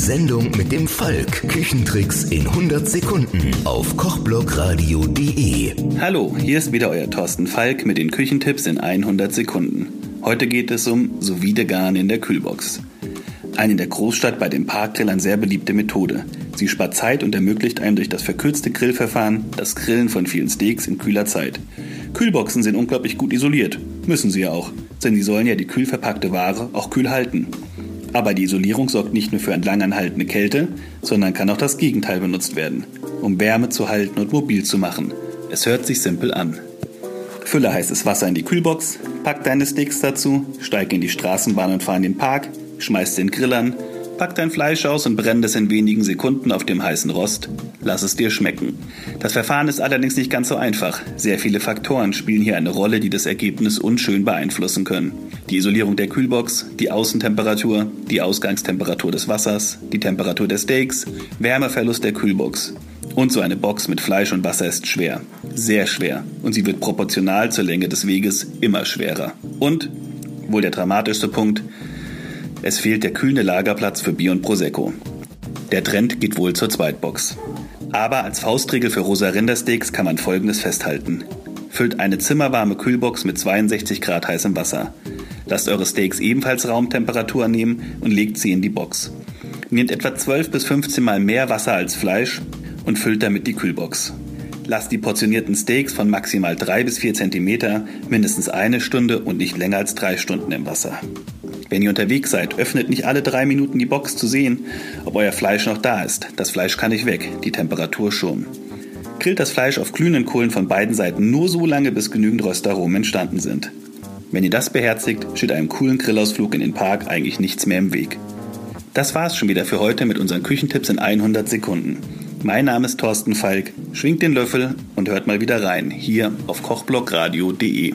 Sendung mit dem Falk. Küchentricks in 100 Sekunden auf kochblogradio.de. Hallo, hier ist wieder euer Thorsten Falk mit den Küchentipps in 100 Sekunden. Heute geht es um sous Garn in der Kühlbox. Eine in der Großstadt bei den Parkgrillern sehr beliebte Methode. Sie spart Zeit und ermöglicht einem durch das verkürzte Grillverfahren das Grillen von vielen Steaks in kühler Zeit. Kühlboxen sind unglaublich gut isoliert. Müssen sie ja auch, denn sie sollen ja die kühl verpackte Ware auch kühl halten. Aber die Isolierung sorgt nicht nur für eine langanhaltende Kälte, sondern kann auch das Gegenteil benutzt werden, um Wärme zu halten und mobil zu machen. Es hört sich simpel an. Fülle heißes Wasser in die Kühlbox, pack deine Steaks dazu, steig in die Straßenbahn und fahr in den Park, schmeiß den Grill an, pack dein Fleisch aus und brenn es in wenigen Sekunden auf dem heißen Rost. Lass es dir schmecken. Das Verfahren ist allerdings nicht ganz so einfach. Sehr viele Faktoren spielen hier eine Rolle, die das Ergebnis unschön beeinflussen können. Die Isolierung der Kühlbox, die Außentemperatur, die Ausgangstemperatur des Wassers, die Temperatur der Steaks, Wärmeverlust der Kühlbox. Und so eine Box mit Fleisch und Wasser ist schwer. Sehr schwer. Und sie wird proportional zur Länge des Weges immer schwerer. Und, wohl der dramatischste Punkt, es fehlt der kühlende Lagerplatz für Bier und Prosecco. Der Trend geht wohl zur Zweitbox. Aber als Faustregel für rosa Rindersteaks kann man folgendes festhalten. Füllt eine zimmerwarme Kühlbox mit 62 Grad heißem Wasser. Lasst eure Steaks ebenfalls Raumtemperatur nehmen und legt sie in die Box. Nehmt etwa 12 bis 15 Mal mehr Wasser als Fleisch und füllt damit die Kühlbox. Lasst die portionierten Steaks von maximal 3 bis 4 cm mindestens eine Stunde und nicht länger als 3 Stunden im Wasser. Wenn ihr unterwegs seid, öffnet nicht alle drei Minuten die Box zu sehen, ob euer Fleisch noch da ist. Das Fleisch kann nicht weg, die Temperatur schon. Grillt das Fleisch auf glühenden Kohlen von beiden Seiten nur so lange, bis genügend Röstaromen entstanden sind. Wenn ihr das beherzigt, steht einem coolen Grillausflug in den Park eigentlich nichts mehr im Weg. Das war's schon wieder für heute mit unseren Küchentipps in 100 Sekunden. Mein Name ist Thorsten Falk. Schwingt den Löffel und hört mal wieder rein, hier auf kochblockradio.de.